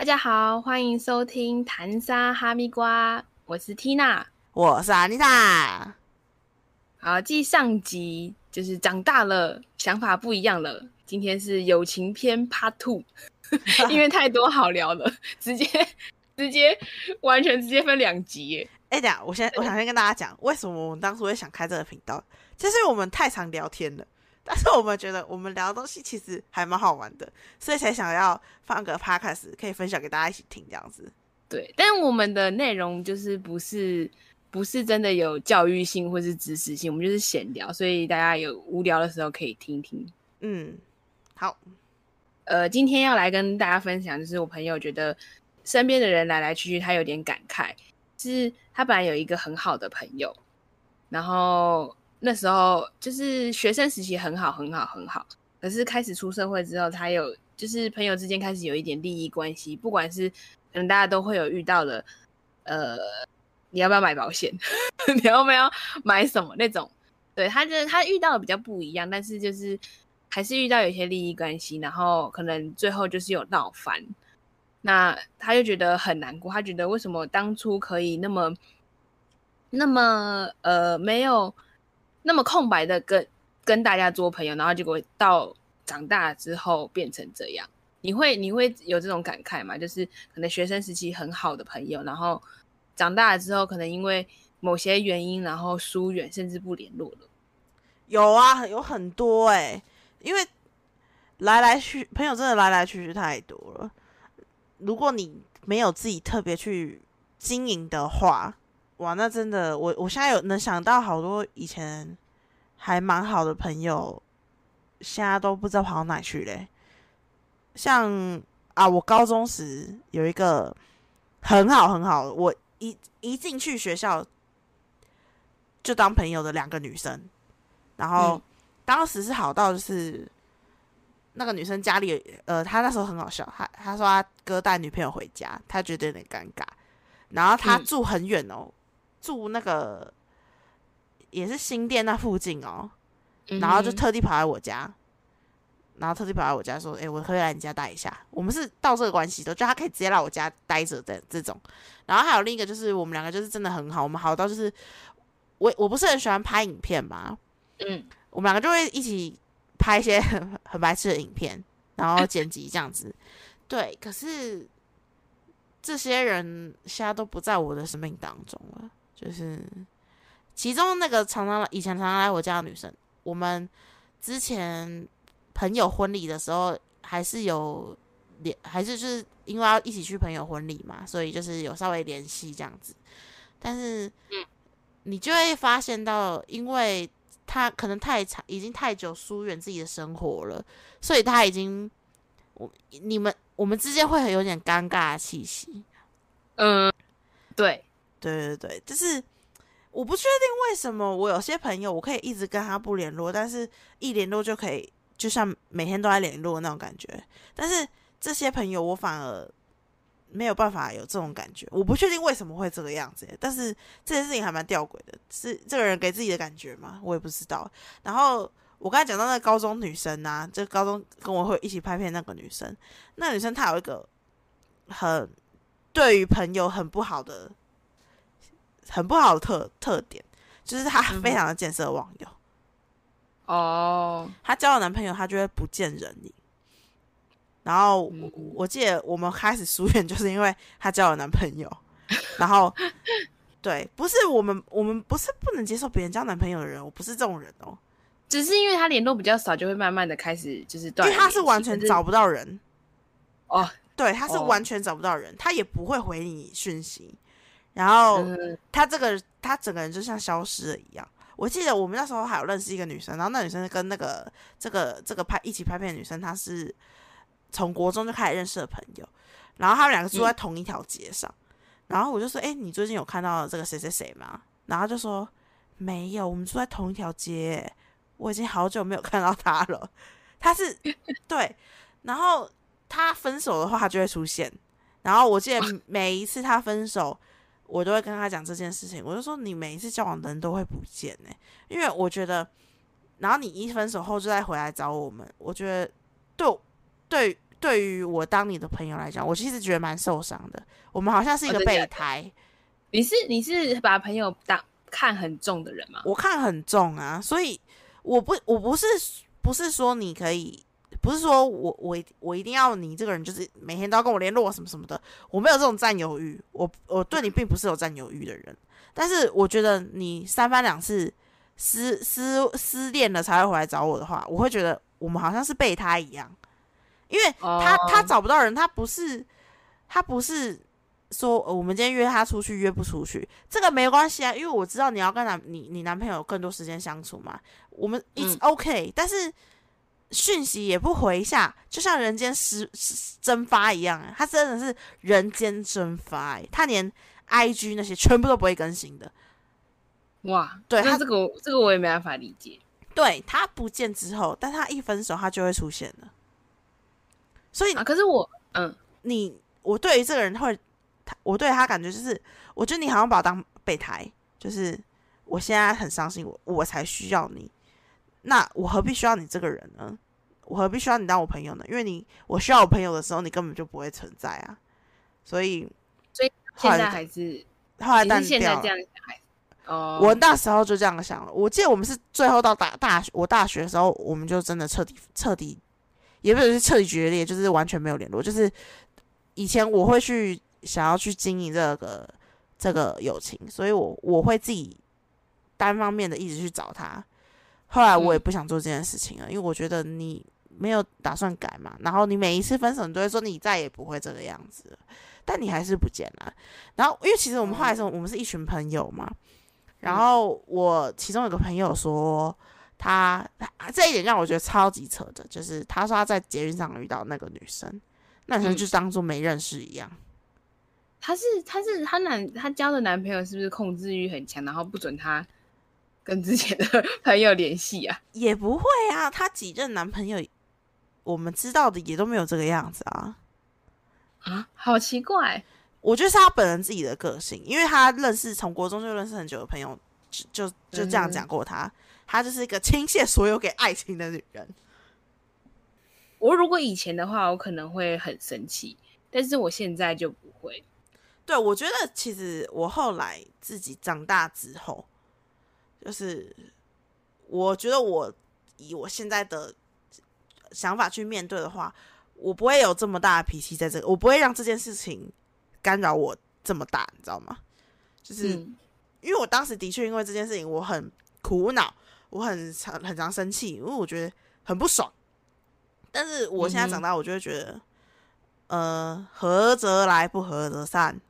大家好，欢迎收听谈沙哈密瓜，我是 Tina，我是 Anita。好，继上集就是长大了，想法不一样了。今天是友情篇 Part Two，因为太多好聊了，直接直接完全直接分两集耶。哎，等下，我先我想先跟大家讲，为什么我们当初会想开这个频道，就是我们太常聊天了。但是我们觉得我们聊的东西其实还蛮好玩的，所以才想要放个 podcast 可以分享给大家一起听这样子。对，但我们的内容就是不是不是真的有教育性或是知识性，我们就是闲聊，所以大家有无聊的时候可以听听。嗯，好。呃，今天要来跟大家分享，就是我朋友觉得身边的人来来去去，他有点感慨，是他本来有一个很好的朋友，然后。那时候就是学生时期很好很好很好，可是开始出社会之后，他有就是朋友之间开始有一点利益关系，不管是可能大家都会有遇到的，呃，你要不要买保险？你要不要买什么那种？对他就是他遇到的比较不一样，但是就是还是遇到有一些利益关系，然后可能最后就是有闹翻，那他就觉得很难过，他觉得为什么当初可以那么那么呃没有。那么空白的跟跟大家做朋友，然后结果到长大之后变成这样，你会你会有这种感慨吗？就是可能学生时期很好的朋友，然后长大了之后，可能因为某些原因，然后疏远甚至不联络了。有啊，有很多哎，因为来来去朋友真的来来去去太多了。如果你没有自己特别去经营的话。哇，那真的，我我现在有能想到好多以前还蛮好的朋友，现在都不知道跑到哪去嘞。像啊，我高中时有一个很好很好，我一一进去学校就当朋友的两个女生，然后当时是好到就是那个女生家里，呃，她那时候很好笑，她她说她哥带女朋友回家，她觉得有点尴尬，然后她住很远哦。住那个也是新店那附近哦，然后就特地跑来我家，然后特地跑来我家说：“哎，我可以来你家待一下。”我们是到这个关系的，就他可以直接来我家待着的这种。然后还有另一个就是我们两个就是真的很好，我们好到就是我我不是很喜欢拍影片嘛，嗯，我们两个就会一起拍一些很 很白痴的影片，然后剪辑这样子。对，可是这些人现在都不在我的生命当中了。就是其中那个常常以前常常来我家的女生，我们之前朋友婚礼的时候还是有联，还是就是因为要一起去朋友婚礼嘛，所以就是有稍微联系这样子。但是，你就会发现到，因为他可能太长，已经太久疏远自己的生活了，所以他已经我你们我们之间会很有点尴尬的气息。嗯，对。对对对，就是我不确定为什么我有些朋友我可以一直跟他不联络，但是一联络就可以，就像每天都在联络那种感觉。但是这些朋友我反而没有办法有这种感觉，我不确定为什么会这个样子。但是这件事情还蛮吊诡的，是这个人给自己的感觉吗？我也不知道。然后我刚才讲到那高中女生啊，就高中跟我会一起拍片那个女生，那女生她有一个很对于朋友很不好的。很不好的特特点，就是她非常的见色忘友。哦，她交了男朋友，她就会不见人影。然后我我记得我们开始疏远，就是因为她交了男朋友。然后，对，不是我们，我们不是不能接受别人交男朋友的人，我不是这种人哦。只是因为他联络比较少，就会慢慢的开始就是断。因为他是完全找不到人。哦，对，他是完全找不到人，他也不会回你讯息。然后他这个他整个人就像消失了一样。我记得我们那时候还有认识一个女生，然后那女生跟那个这个这个拍一起拍片的女生，她是从国中就开始认识的朋友。然后他们两个住在同一条街上。然后我就说：“哎，你最近有看到这个谁谁谁吗？”然后就说：“没有，我们住在同一条街，我已经好久没有看到他了。”他是 对，然后他分手的话，他就会出现。然后我记得每一次他分手。我都会跟他讲这件事情，我就说你每一次交往的人都会不见呢，因为我觉得，然后你一分手后就再回来找我们，我觉得对对对于我当你的朋友来讲，我其实觉得蛮受伤的。我们好像是一个备胎，你是你是把朋友当看很重的人吗？我看很重啊，所以我不我不是不是说你可以，不是说我我我一定要你这个人就是每天都要跟我联络什么什么的，我没有这种占有欲，我我对你并不是有占有欲的人，但是我觉得你三番两次失失失恋了才会回来找我的话，我会觉得我们好像是备胎一样，因为他、他哦找不到人，他不是他不是说、呃我们今天约他出去约不出去，这个没关系啊，因为我知道你要跟男你你男朋友有更多时间相处嘛，我们 it's 嗯。OK，、但是讯息也不回一下，就像人间失失蒸发一样、啊，他真的是人间蒸发、欸，他连 IG 那些全部都不会更新的，哇，对他这个这个我也没办法理解。对他不见之后，但他一分手他就会出现了，所以啊，可是我嗯，你我对于这个人会，他我对他感觉就是，我觉得你好像把我当备胎，就是我现在很伤心，我我才需要你，那我何必需要你这个人呢？我何必需要你当我朋友呢？因为你我需要我朋友的时候，你根本就不会存在啊。所以，所以现在后来还是后来淡掉了。这样想还是哦，我那时候就这样想了。我记得我们是最后到大大学，我大学的时候，我们就真的彻底彻底，也不是彻底决裂，就是完全没有联络。就是以前我会去想要去经营这个这个友情，所以我我会自己单方面的一直去找他。后来我也嗯不想做这件事情了，因为我觉得你没有打算改嘛，然后你每一次分手，你都会说你再也不会这个样子了，但你还是不见了。然后因为其实我们后来说我们是一群朋友嘛，然后我其中有个朋友说他，这一点让我觉得超级扯的，就是他说他在捷运上遇到那个女生，那女生嗯就当做没认识一样。他是他是他男他交的男朋友是不是控制欲很强，然后不准她跟之前的 朋友联系啊？也不会啊，她几任男朋友，我们知道的也都没有这个样子啊。啊，好奇怪。我觉得是她本人自己的个性，因为她认识从国中就认识很久的朋友，就就就这样讲过她，她就是一个倾泻所有给爱情的女人。我如果以前的话，我可能会很生气，但是我现在就不会。对，我觉得其实我后来自己长大之后，就是我觉得我以我现在的想法去面对的话，我不会有这么大的脾气在这个，我不会让这件事情干扰我这么大，你知道吗？就是、嗯，因为我当时的确因为这件事情我很苦恼，我很常很常生气，因为我觉得很不爽。但是我现在长大，我就会觉得，呃，合则来，不合则散。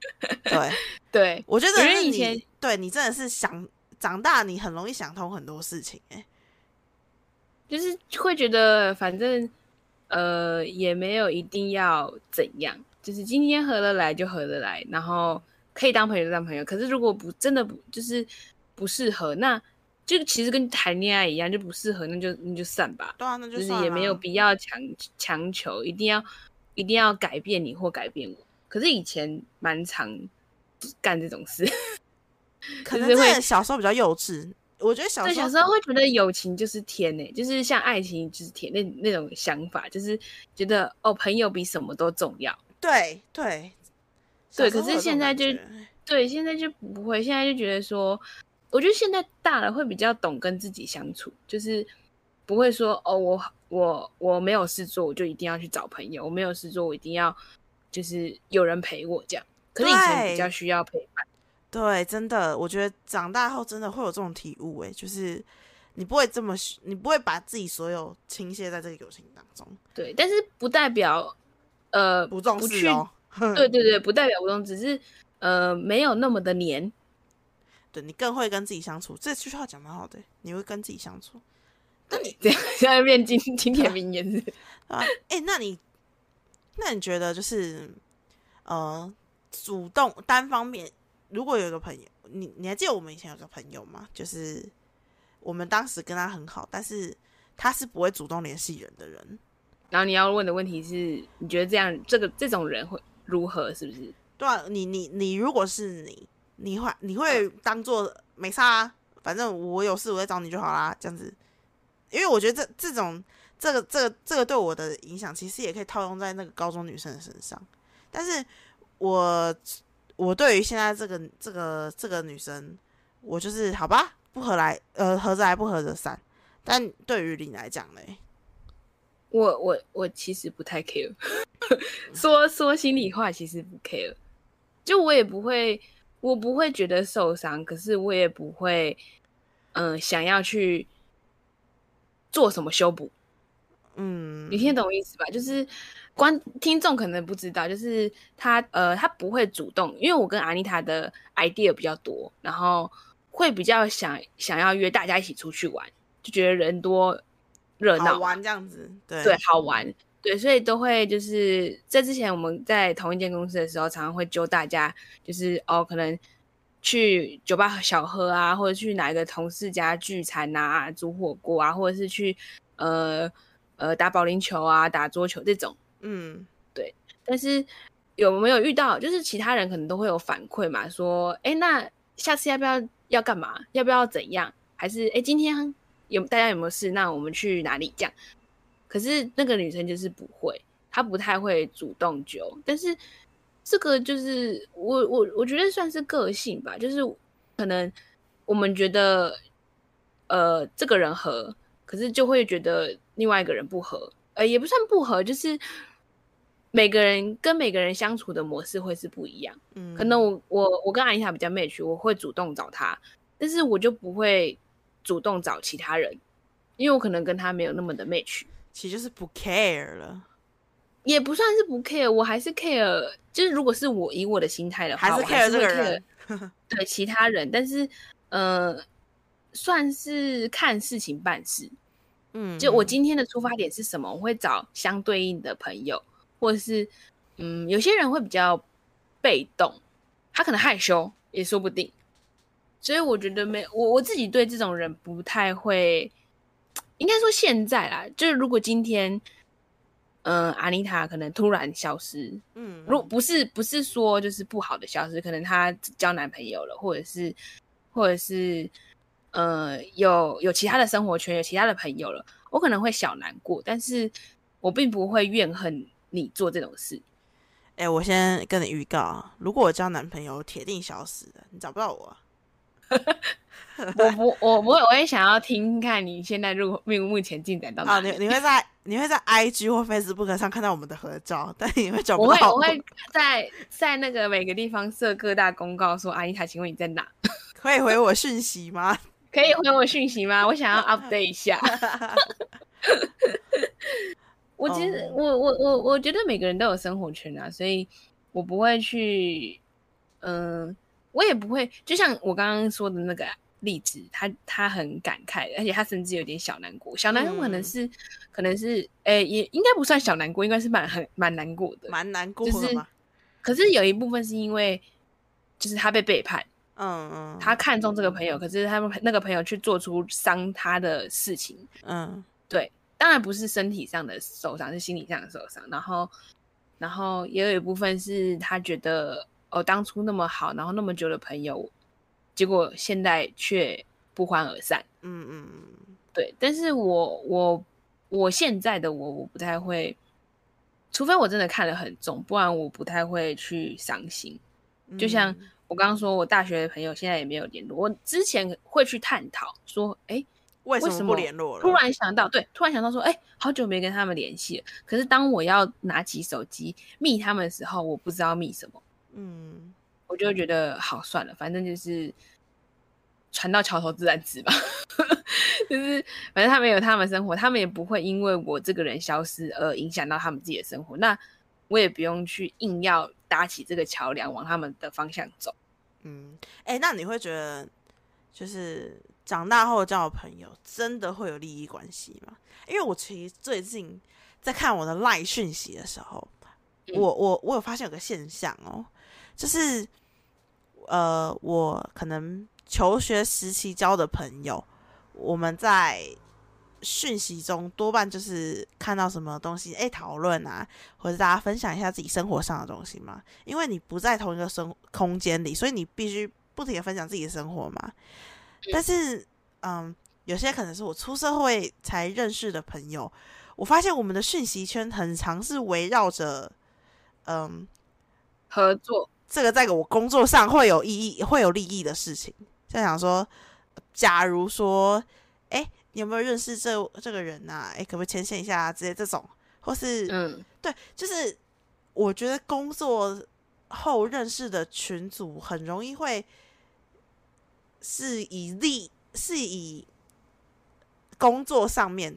对，对，我觉得因为是你以前对你真的是想长大，你很容易想通很多事情、欸。就是会觉得反正呃也没有一定要怎样，就是今天合得来就合得来，然后可以当朋友就当朋友。可是如果不真的不就是不适合，那就其实跟谈恋爱一样，就不适合那就那就散吧，对啊，那就就是也没有必要强强求一定要一定要改变你或改变我。可是以前蛮常干这种事，可是会小时候比较幼稚。我觉得小，时候小时候会觉得友情就是天呢、就是像爱情就是天那那种想法，就是觉得哦，朋友比什么都重要。对对对可是现在就对，现在就不会，现在就觉得说，我觉得现在大了会比较懂跟自己相处，就是不会说哦，我我我没有事做，我就一定要去找朋友；我没有事做，我一定要就是有人陪我这样。可是以前比较需要陪伴，对，真的，我觉得长大后真的会有这种体悟，诶，就是你不会这么，你不会把自己所有倾泻在这个友情当中，对，但是不代表呃不重视哦。对对对，不代表不懂，只是呃没有那么的黏。对你更会跟自己相处，这句话讲蛮好的，你会跟自己相处，对，这样现在变经经典名言是不是 啊？哎、那你那你觉得就是呃，主动单方面，如果有一个朋友，你你还记得我们以前有个朋友吗？就是我们当时跟他很好，但是他是不会主动联系人的人。然后你要问的问题是，你觉得这样这个这种人会如何？是不是？对啊，你你你如果是你，你会你会当做没差、啊，反正我有事我再找你就好啦，这样子。因为我觉得这这种这个这个这个对我的影响，其实也可以套用在那个高中女生的身上。但是我我对于现在这个这个这个女生，我就是好吧，不合来呃合则来，不合则散。但对于你来讲嘞，我我我其实不太 care，说说心里话，其实不 care，就我也不会，我不会觉得受伤，可是我也不会，嗯、想要去做什么修补。嗯，你听得懂我意思吧？就是观听众可能不知道，就是他呃，他不会主动，因为我跟阿妮塔的 idea 比较多，然后会比较想想要约大家一起出去玩，就觉得人多热闹。好，玩这样子，对。对，好玩，对，所以都会就是在之前我们在同一间公司的时候，常常会揪大家，就是哦，可能去酒吧小喝啊，或者去哪一个同事家聚餐啊，煮火锅啊，或者是去呃呃打保龄球啊、打桌球这种。嗯但是有没有遇到，就是其他人可能都会有反馈嘛，说，哎，那下次要不要要干嘛？要不要怎样？还是哎，今天有大家有没有事？那我们去哪里？这样。可是那个女生就是不会，她不太会主动揪，但是这个就是我我我觉得算是个性吧，就是可能我们觉得呃这个人合，可是就会觉得另外一个人不合，呃也不算不合，就是每个人跟每个人相处的模式会是不一样。嗯，可能我我我跟阿妮塔比较 match，我会主动找他，但是我就不会主动找其他人，因为我可能跟他没有那么的 match。其实就是不 care 了，也不算是不 care，我还是 care，就是如果是我以我的心态的话，还是我 care 这个人 对其他人，但是呃，算是看事情办事。嗯，就我嗯今天的出发点是什么，我会找相对应的朋友，或者是嗯，有些人会比较被动，他可能害羞也说不定。所以我觉得没我我自己对这种人不太会，应该说现在啦，就是如果今天，嗯、阿妮塔可能突然消失，嗯，如不是不是说就是不好的消失，可能她交男朋友了，或者是或者是呃有有其他的生活圈，有其他的朋友了，我可能会小难过，但是我并不会怨恨你做这种事。哎、我先跟你预告啊，如果我交男朋友，我铁定消失的，你找不到我啊。我不我不会，我会想要听看你现在入目目前进展到哪啊，里。你你会在你会在 IG 或 Facebook 上看到我们的合照，但你会找不到我会我会在在那个每个地方设各大公告，说阿姨塔，请问你在哪？可以回我讯息吗？可以回我讯息吗？我想要 update 一下。我其实、哦我我我我觉得每个人都有生活圈啊，所以我不会去，嗯、我也不会，就像我刚刚说的那个例子，他他很感慨，而且他甚至有点小难过。小难过可能嗯是、可能是，诶、也应该不算小难过，应该是蛮很蛮难过的。蛮难过就是的。可是有一部分是因为，就是他被背叛，嗯嗯，他看中这个朋友，可是他们那个朋友去做出伤他的事情，嗯对，当然不是身体上的受伤，是心理上的受伤。然后，然后也有一部分是他觉得哦，当初那么好，然后那么久的朋友，结果现在却不欢而散。嗯嗯嗯，对，但是我我我现在的我，我不太会，除非我真的看得很重，不然我不太会去伤心。就像嗯我刚刚说，我大学的朋友现在也没有联络。我之前会去探讨说，哎，为什么不联络了？突然想到，对，突然想到说，哎，好久没跟他们联系了。可是当我要拿起手机密他们的时候，我不知道密什么，嗯我就会觉得好算了，反正就是船到桥头自然直吧。就是反正他们有他们生活，他们也不会因为我这个人消失而影响到他们自己的生活。那我也不用去硬要搭起这个桥梁往他们的方向走。嗯，哎、那你会觉得就是长大后交的朋友真的会有利益关系吗？因为我其实最近在看我的赖讯息的时候，嗯我我我有发现有个现象哦，就是呃，我可能求学时期交的朋友，我们在讯息中多半就是看到什么东西，哎，讨论啊，或者大家分享一下自己生活上的东西嘛。因为你不在同一个生空间里，所以你必须不停的分享自己的生活嘛。但是，嗯，有些可能是我出社会才认识的朋友。我发现我们的讯息圈很常是围绕着，嗯，合作这个在我工作上会有意义、会有利益的事情。在想说，假如说，哎，你有没有认识这这个人呐？哎，可不可以牵线一下啊之类这种，或是嗯，对，就是我觉得工作后认识的群组很容易会是以利是以工作上面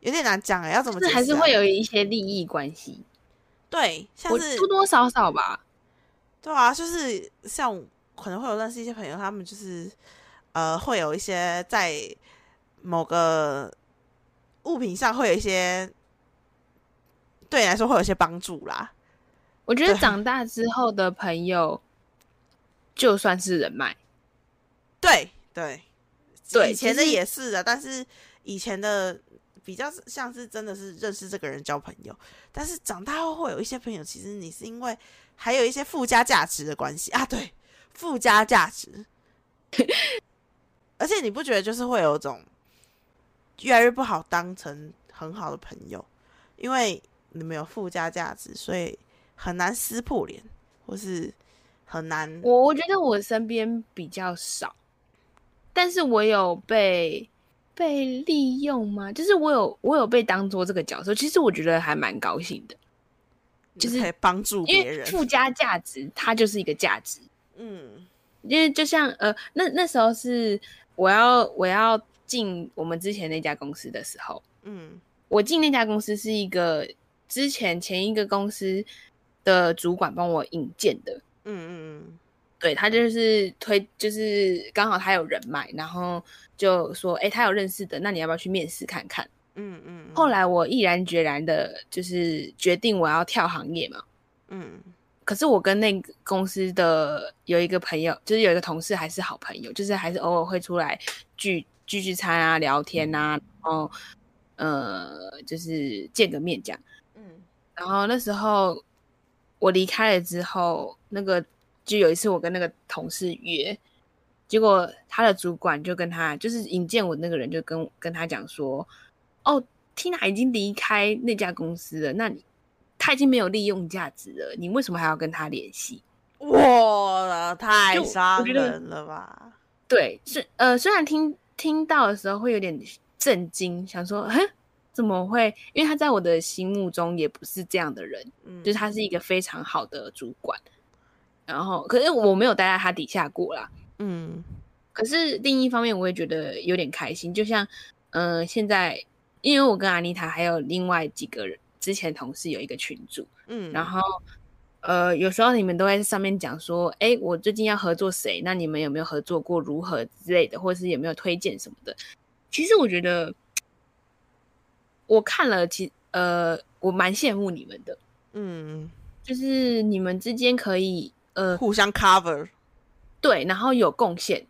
有点难讲哎，要怎么解释啊？还是会有一些利益关系，对，像我是多多少少吧。对啊，就是像可能会有认识一些朋友，他们就是呃会有一些在某个物品上会有一些对你来说会有一些帮助啦。我觉得长大之后的朋友，就算是人脉，对对。对以前的也是的，但是以前的比较像是真的是认识这个人交朋友，但是长大后会有一些朋友，其实你是因为还有一些附加价值的关系啊，对，附加价值，而且你不觉得就是会有种越来越不好当成很好的朋友，因为你们有附加价值，所以很难撕破脸，或是很难我我觉得我身边比较少，但是我有被被利用吗？就是我有我有被当做这个角色，其实我觉得还蛮高兴的，就是帮助因别人，为附加价值它就是一个价值，嗯因为就像呃那那时候是我要我要进我们之前那家公司的时候，嗯我进那家公司是一个之前前一个公司的主管帮我引荐的，嗯嗯嗯对他就是推，就是刚好他有人脉，然后就说，哎、他有认识的，那你要不要去面试看看？嗯嗯，后来我毅然决然的，就是决定我要跳行业嘛。嗯可是我跟那个公司的有一个朋友，就是有一个同事还是好朋友，就是还是偶尔会出来聚聚聚餐啊、聊天啊，然后呃，就是见个面这样。嗯然后那时候我离开了之后，那个就有一次我跟那个同事约，结果他的主管就跟他就是引荐我那个人就跟跟他讲说，哦，Tina 已经离开那家公司了，那你他已经没有利用价值了，你为什么还要跟他联系？哇，太就伤人了吧？对，是呃虽然听听到的时候会有点震惊，想说，哼，怎么会？因为他在我的心目中也不是这样的人。嗯，就是他是一个非常好的主管，然后可是我没有待在他底下过啦。嗯可是另一方面，我也觉得有点开心，就像嗯、呃现在因为我跟阿妮塔还有另外几个人之前同事有一个群组，嗯，然后呃有时候你们都会在上面讲说，哎，我最近要合作谁？那你们有没有合作过？如何之类的，或者是有没有推荐什么的？其实我觉得我看了，其呃我蛮羡慕你们的。嗯就是你们之间可以呃互相 cover，对，然后有贡献。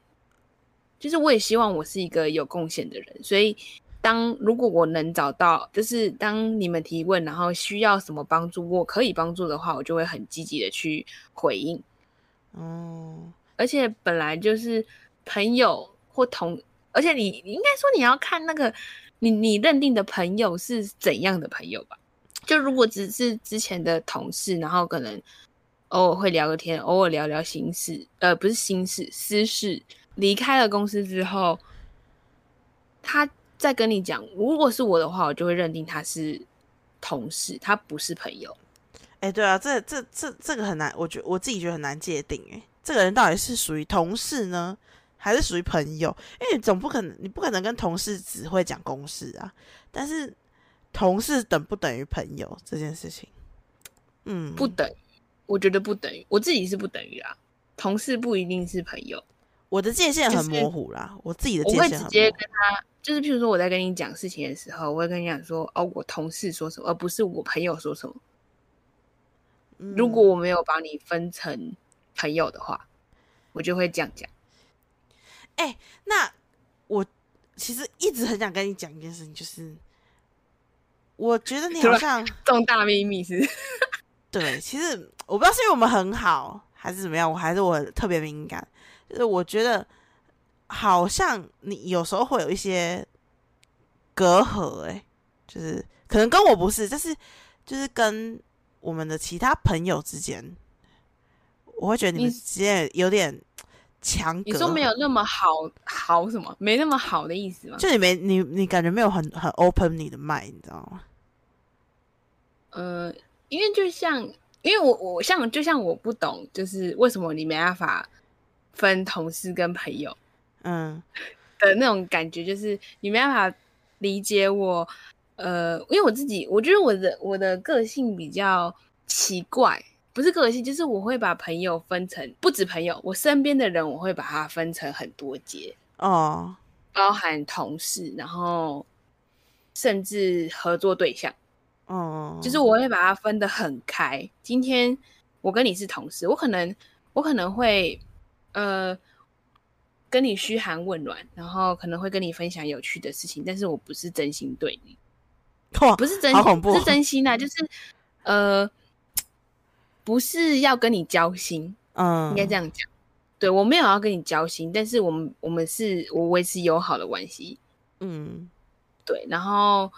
就是我也希望我是一个有贡献的人，所以当如果我能找到，就是当你们提问，然后需要什么帮助，我可以帮助的话，我就会很积极的去回应。哦，而且本来就是朋友或同，而且你你应该说你要看那个你你认定的朋友是怎样的朋友吧。就如果只是之前的同事，然后可能偶尔会聊个天，偶尔聊聊心事，呃，不是心事，私事。离开了公司之后，他再跟你讲，如果是我的话，我就会认定他是同事，他不是朋友。哎，对啊，这这这这个很难，我觉我自己觉得很难界定，哎，这个人到底是属于同事呢，还是属于朋友？因为你总不可能，你不可能跟同事只会讲公事啊，但是同事等不等于朋友这件事情，嗯，不等于，我觉得不等于，我自己是不等于啦。同事不一定是朋友，我的界限很模糊啦，我自己的我界限很会直接跟他，就是譬如说我在跟你讲事情的时候，我会跟你讲说，哦，我同事说什么，而不是我朋友说什么。如果嗯我没有把你分成朋友的话，我就会这样讲。哎那我其实一直很想跟你讲一件事情，就是我觉得你好像重大秘密是，对，其实我不知道是因为我们很好，还是怎么样，我还是我特别敏感，就是我觉得好像你有时候会有一些隔阂，哎，就是可能跟我不是，就是就是跟我们的其他朋友之间，我会觉得你们你之间有点强隔。你说没有？那么好好什么？没那么好的意思吗？就你没你你感觉没有很很 open 你的麦，你知道吗？呃，因为就像，因为我我像就像我不懂，就是为什么你没办法分同事跟朋友嗯 的那种感觉，就是你没办法理解我。呃，因为我自己，我觉得我的我的个性比较奇怪，不是个性，就是我会把朋友分成不止朋友，我身边的人我会把它分成很多节，哦包含同事，然后甚至合作对象。哦，就是我会把它分得很开。今天我跟你是同事，我可能我可能会呃跟你嘘寒问暖，然后可能会跟你分享有趣的事情，但是我不是真心对你，哇不是真心，不是 真心啊，就是呃不是要跟你交心，嗯。应该这样讲。对我没有要跟你交心，但是我们我们是我维持友好的关系，嗯。对，然后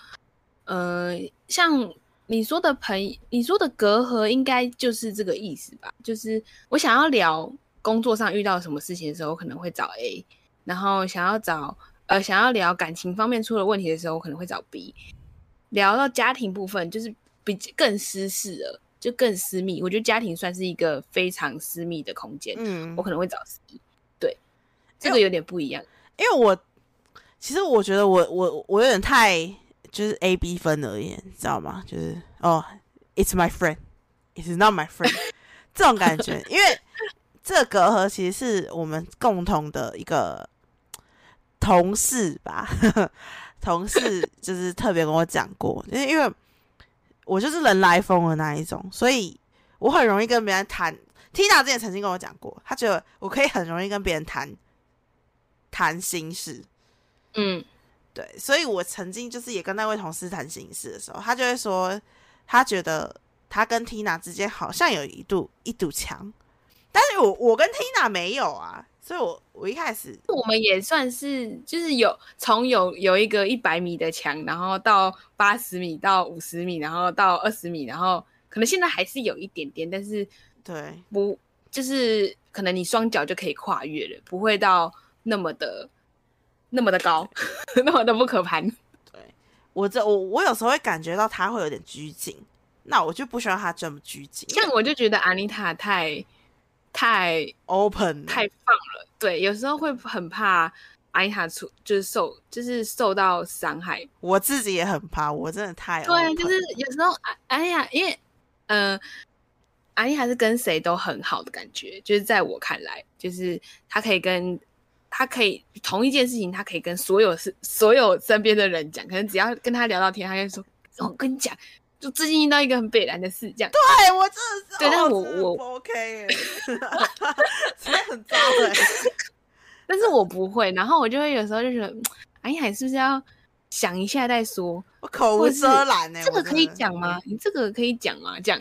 呃，像你说的朋，你说的隔阂，应该就是这个意思吧？就是我想要聊工作上遇到什么事情的时候，我可能会找 A，然后想要找呃想要聊感情方面出了问题的时候，我可能会找 B。聊到家庭部分，就是比更私事了，就更私密。我觉得家庭算是一个非常私密的空间，嗯我，可能会找 C。对，这个有点不一样。因为我其实我觉得我我我有点太就是 A B 分而言，你知道吗？就是哦，It's my friend，It's not my friend 这种感觉，因为这个隔阂其实是我们共同的一个同事吧，同事就是特别跟我讲过，就是因为我就是人来疯的那一种，所以我很容易跟别人谈。Tina 之前曾经跟我讲过，她觉得我可以很容易跟别人谈谈心事，嗯，对，所以我曾经就是也跟那位同事谈心事的时候，他就会说，他觉得他跟 Tina 之间好像有一堵一堵墙，但是我我跟 Tina 没有啊，所以我我一开始我们也算是就是有从有有一个一百米的墙，然后到八十米，到五十米，然后到二十米，然后可能现在还是有一点点，但是对不就是可能你双脚就可以跨越了，不会到那么的那么的高，那么的不可攀。对我这我我有时候会感觉到他会有点拘谨，那我就不希望他这么拘谨，像我就觉得安妮塔太太 open 太放了，对，有时候会很怕安妮塔出就是受就是受到伤害，我自己也很怕，我真的太对就是有时候哎哎呀，因为呃，阿妮还是跟谁都很好的感觉，就是在我看来，就是她可以跟她可以同一件事情，他可以跟所有是所有身边的人讲，可能只要跟他聊到天，他就说：“我跟你讲，就最近遇到一个很北然的事，这样。”对我真的是，对但是我我不 OK，耶真的很糟哎。但是我不会，然后我就会有时候就觉得，哎呀，你是不是要想一下再说？我口无遮拦呢、我这个可以讲吗？？你这个可以讲吗？这样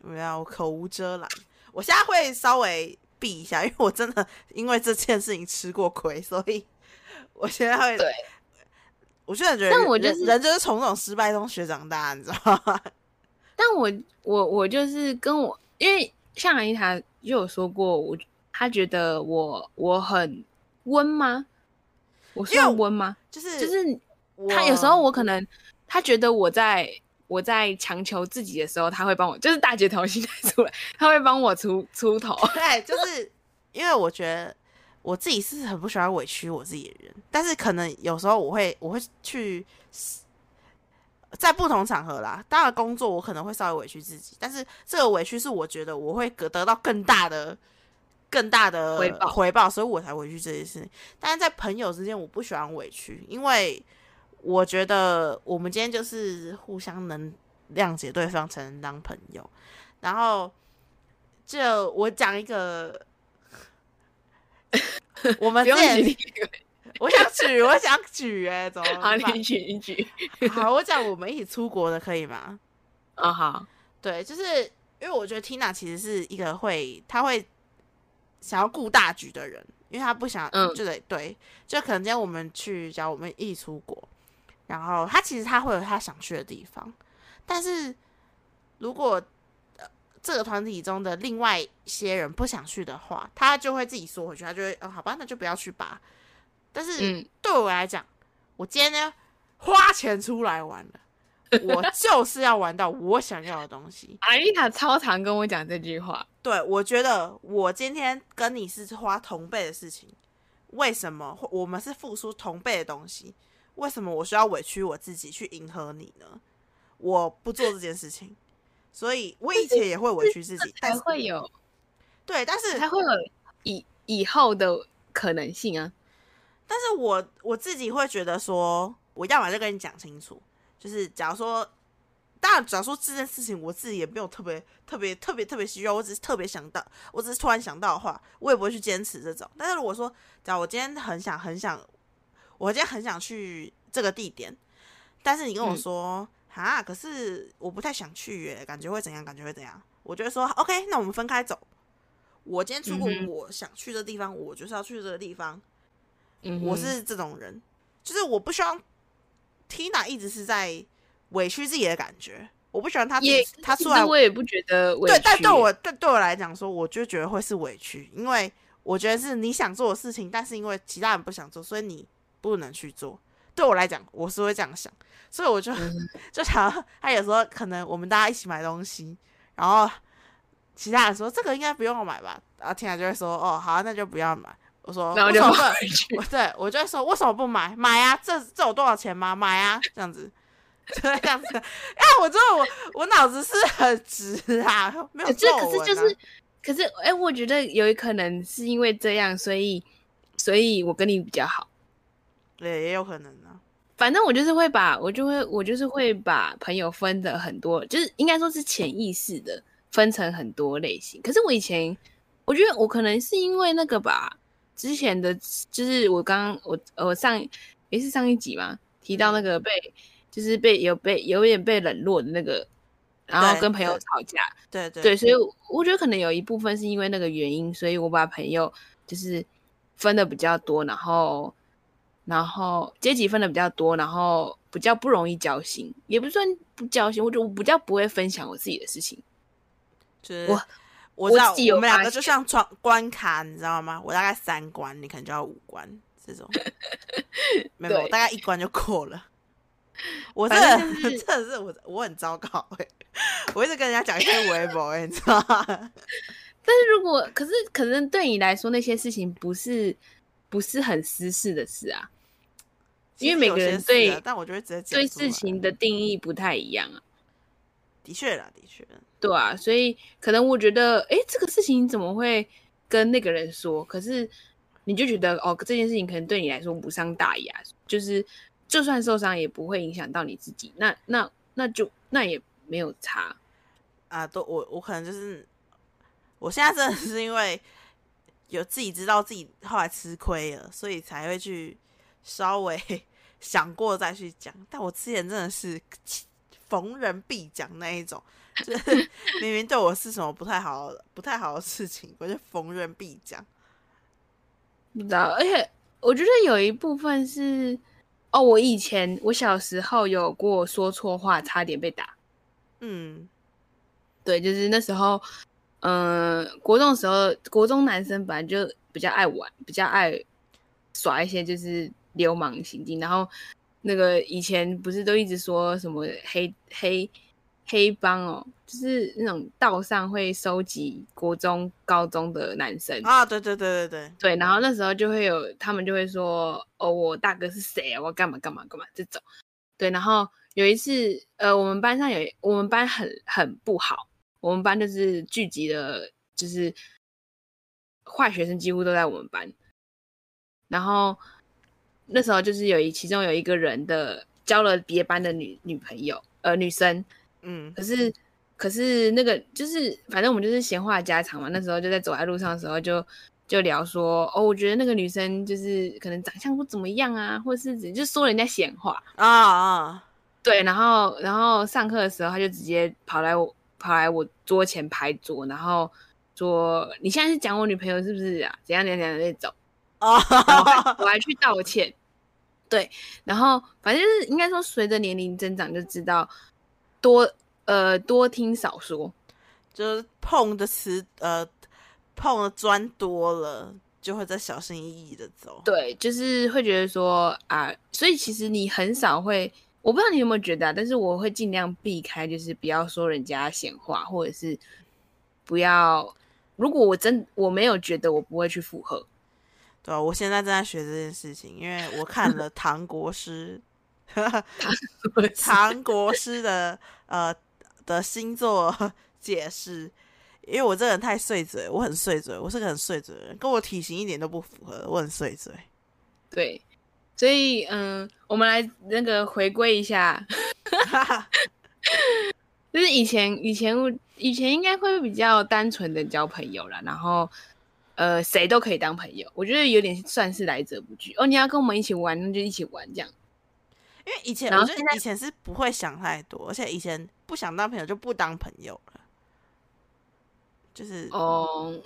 没有，我口无遮拦。我现在会稍微避一下，因为我真的因为这件事情吃过亏，所以我现在会。对，我现在觉得，但我就是人人就是从这种失败中学长大，你知道吗？但我我我就是跟我，因为像安妮塔就有说过，我她觉得我我很温吗？我算温吗？就是就是我她有时候我可能他觉得我在我在强求自己的时候，他会帮我，就是大姐头心态出来，他会帮我出出头。对，就是因为我觉得我自己是很不喜欢委屈我自己的人，但是可能有时候我会我会去在不同场合啦，当然工作我可能会稍微委屈自己，但是这个委屈是我觉得我会得得到更大的。更大的回报回报，所以我才委屈这件事情。但是在朋友之间，我不喜欢委屈，因为我觉得我们今天就是互相能谅解对方，才能当朋友。然后，就我讲一个，我们不 我想举，我想举、哎，怎么你举你举。好，我讲我们一起出国的，可以吗？哦，好，对，就是因为我觉得 Tina 其实是一个会，她会想要顾大局的人，因为他不想，嗯就得对，就可能今天我们去，假如我们一起出国，然后他其实他会有他想去的地方，但是如果呃这个团体中的另外一些人不想去的话，他就会自己缩回去，他就会，哦，好吧，那就不要去吧。但是嗯，对我来讲，我今天呢花钱出来玩了，我就是要玩到我想要的东西。阿丽塔超常跟我讲这句话，对，我觉得我今天跟你是花同辈的事情，为什么我们是付出同辈的东西？为什么我需要委屈我自己去迎合你呢？我不做这件事情，所以我以前也会委屈自己，但才是会有对，但是才会有以以后的可能性啊。但是我我自己会觉得说，我要么就跟你讲清楚，就是假如说，当然，假如说这件事情我自己也没有特别特别特别特别需要，我只是特别想到，我只是突然想到的话，我也不会去坚持这种。但是如果说，假如我今天很想很想，我今天很想去这个地点，但是你跟我嗯说，啊、可是我不太想去耶，感觉会怎样？感觉会怎样？我就会说，OK，那我们分开走。我今天出国，我想去的地方，我就是要去这个地方。嗯，我是这种人，就是我不希望 Tina 一直是在委屈自己的感觉，我不喜欢他自己也其他出来我也不觉得委屈对，但对我对对我来讲说，我就觉得会是委屈，因为我觉得是你想做的事情，但是因为其他人不想做，所以你不能去做。对我来讲，我是会这样想，所以我就、嗯 就想，他有时候可能我们大家一起买东西，然后其他人说这个应该不用买吧，然后 Tina 就会说哦好啊、那就不要买。我说然后就对我就会说，为什么不买？买啊，这这有多少钱吗？买啊，这样子，就这样子。哎，我真的我我脑子是很直啊，没有皱纹、啊。可是就是，可是哎、我觉得有可能是因为这样，所以所以我跟你比较好。对，也有可能啊。反正我就是会把，我就会我就是会把朋友分的很多，就是应该说是潜意识的分成很多类型。可是我以前，我觉得我可能是因为那个吧，之前的就是我刚我我上也是上一集嘛，提到那个被就是被有被有点被冷落的那个，然后跟朋友吵架，对对对，所以我觉得可能有一部分是因为那个原因，所以我把朋友就是分的比较多，然后然后阶级分的比较多，然后比较不容易交心，也不算不交心，我觉得我比较不会分享我自己的事情。就是我我知道自己有我们两个就像关关卡，你知道吗？我大概三关，你可能就要五关这种。没有，我大概一关就过了。我真的反正就是真的是我我很糟糕哎、我一直跟人家讲一些微博哎，你知道吗？但是如果可是可能对你来说那些事情不是不是很私事的事啊，因为每个人对但我觉得直接对事情的定义不太一样啊。的确啦，的确，对啊，所以可能我觉得，哎，这个事情怎么会跟那个人说？可是你就觉得，哦，这件事情可能对你来说无伤大雅，就是就算受伤也不会影响到你自己，那那那就那也没有差。啊，都我我可能就是，我现在真的是因为有自己知道自己后来吃亏了，所以才会去稍微 想过再去讲。但我之前真的是逢人必讲那一种，就是明明对我是什么不太好不太好的事情，我就逢人必讲。不知道，而且我觉得有一部分是，哦，我以前我小时候有过说错话，差点被打。嗯，对，就是那时候，嗯、国中的时候，国中男生本来就比较爱玩，比较爱耍一些就是流氓行径。然后那个以前不是都一直说什么黑黑黑帮哦，就是那种道上会收集国中、高中的男生。啊，对对对对对，对，然后那时候就会有他们就会说，哦，我大哥是谁啊？我干嘛干嘛干嘛这种。对，然后有一次，呃，我们班上有我们班很很不好，我们班就是聚集了，就是坏学生几乎都在我们班。然后那时候就是有一其中有一个人的交了别班的女女朋友，呃，女生，嗯。可是可是那个就是反正我们就是闲话家常嘛，那时候就在走在路上的时候就就聊说，哦，我觉得那个女生就是可能长相不怎么样啊，或是怎就说人家闲话，啊啊，对，然后然后上课的时候他就直接跑来我跑来我桌前拍桌，然后说你现在是讲我女朋友是不是啊？怎样怎样怎样那种，哦，然后我还我还去道歉。对，然后反正就是应该说，随着年龄增长，就知道多呃多听少说。就是碰的词呃碰的砖多了，就会再小心翼翼的走。对，就是会觉得说啊，所以其实你很少会，我不知道你有没有觉得、啊，但是我会尽量避开，就是不要说人家闲话，或者是不要。如果我真我没有觉得，我不会去附和。对啊，我现在正在学这件事情，因为我看了唐国师，唐国师的呃的星座 解释，因为我这个人太碎嘴，我很碎嘴，我是个很碎嘴的人，跟我体型一点都不符合，我很碎嘴。对，所以嗯，我们来那个回归一下，就是以前以前以前应该会比较单纯的交朋友啦，然后呃谁都可以当朋友，我觉得有点算是来者不拒。哦，你要跟我们一起玩，那就一起玩这样。因为以前然后现在我觉得以前是不会想太多，而且以前不想当朋友就不当朋友了，就是哦，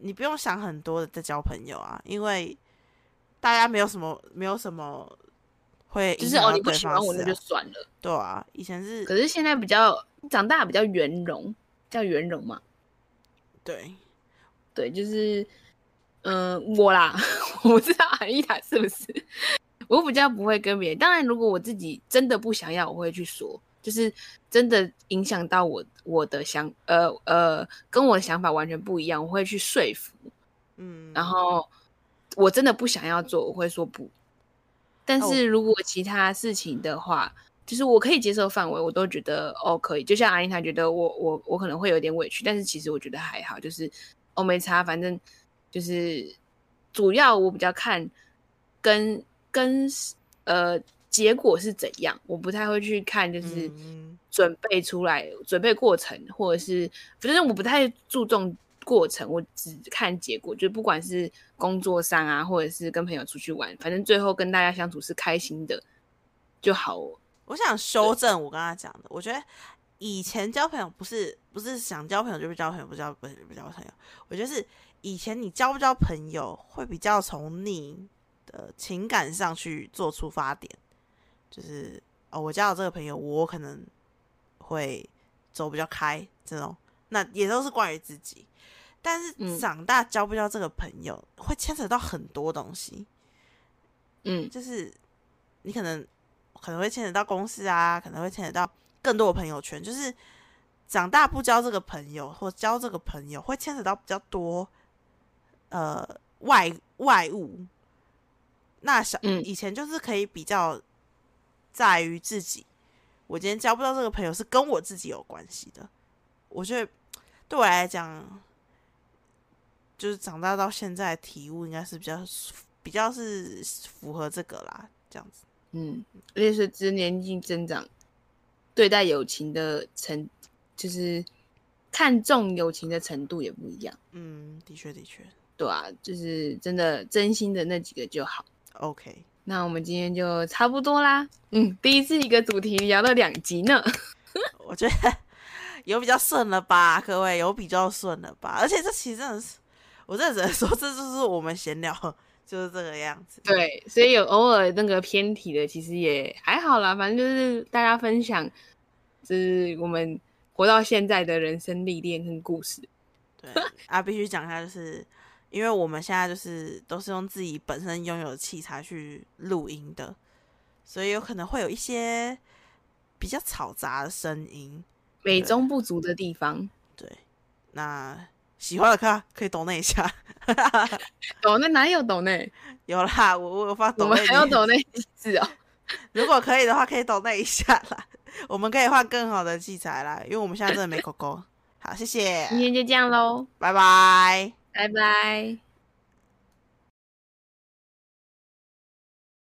你不用想很多的在交朋友啊，因为大家没有什么没有什么会就是哦你不喜欢我那就算了，对啊，以前是可是现在比较长大比较圆融，叫圆融嘛。对对，就是，嗯、我啦，我不知道安妮塔是不是，我比较不会跟别人。当然，如果我自己真的不想要，我会去说，就是真的影响到我我的想，呃呃，跟我的想法完全不一样，我会去说服。嗯，然后我真的不想要做，我会说不。但哦是如果其他事情的话，就是我可以接受范围，我都觉得哦可以。就像阿妮塔觉得我我我可能会有点委屈，但是其实我觉得还好，就是哦没差，反正就是主要我比较看跟跟呃结果是怎样，我不太会去看就是嗯准备出来、准备过程，或者是反正我不太注重过程，我只看结果。就不管是工作上啊，或者是跟朋友出去玩，反正最后跟大家相处是开心的就好。我想修正我刚才讲的，我觉得以前交朋友不是不是想交朋友就不交朋友，不交朋友就不交朋友。我觉得是以前你交不交朋友，会比较从你的情感上去做出发点，就是哦，我交了这个朋友，我可能会走比较开这种，那也都是关于自己。但是嗯长大交不交这个朋友，会牵扯到很多东西。嗯就是你可能可能会牵扯到公司啊，可能会牵扯到更多的朋友圈。就是长大不交这个朋友，或交这个朋友，会牵扯到比较多呃外外物。那小、嗯以前就是可以比较在于自己，我今天交不到这个朋友是跟我自己有关系的。我觉得对我来讲，就是长大到现在的体悟应该是比较比较是符合这个啦，这样子。嗯，而且随着年纪增长，对待友情的程，就是看重友情的程度也不一样，嗯，的确的确对啊，就是真的真心的那几个就好。，OK。那我们今天就差不多啦。嗯，第一次一个主题聊了两集呢。我觉得 有比较顺了吧，各位有比较顺了吧？而且这其实真的是，我真的只能说，这就是我们闲聊就是这个样子。对，所以有偶尔那个偏题的，其实也还好啦。反正就是大家分享，就是我们活到现在的人生历练跟故事。对啊，必须讲一下，就是因为我们现在就是都是用自己本身拥有的器材去录音的，所以有可能会有一些比较嘈杂的声音。美中不足的地方，对，那喜欢的看可以抖那一下。抖那哪有抖那？有啦，我我有发抖那，们还要抖那一次哦。如果可以的话，可以抖那一下啦。我们可以换更好的器材啦，因为我们现在真的没狗狗。好，谢谢，今天就这样喽，拜拜。拜拜。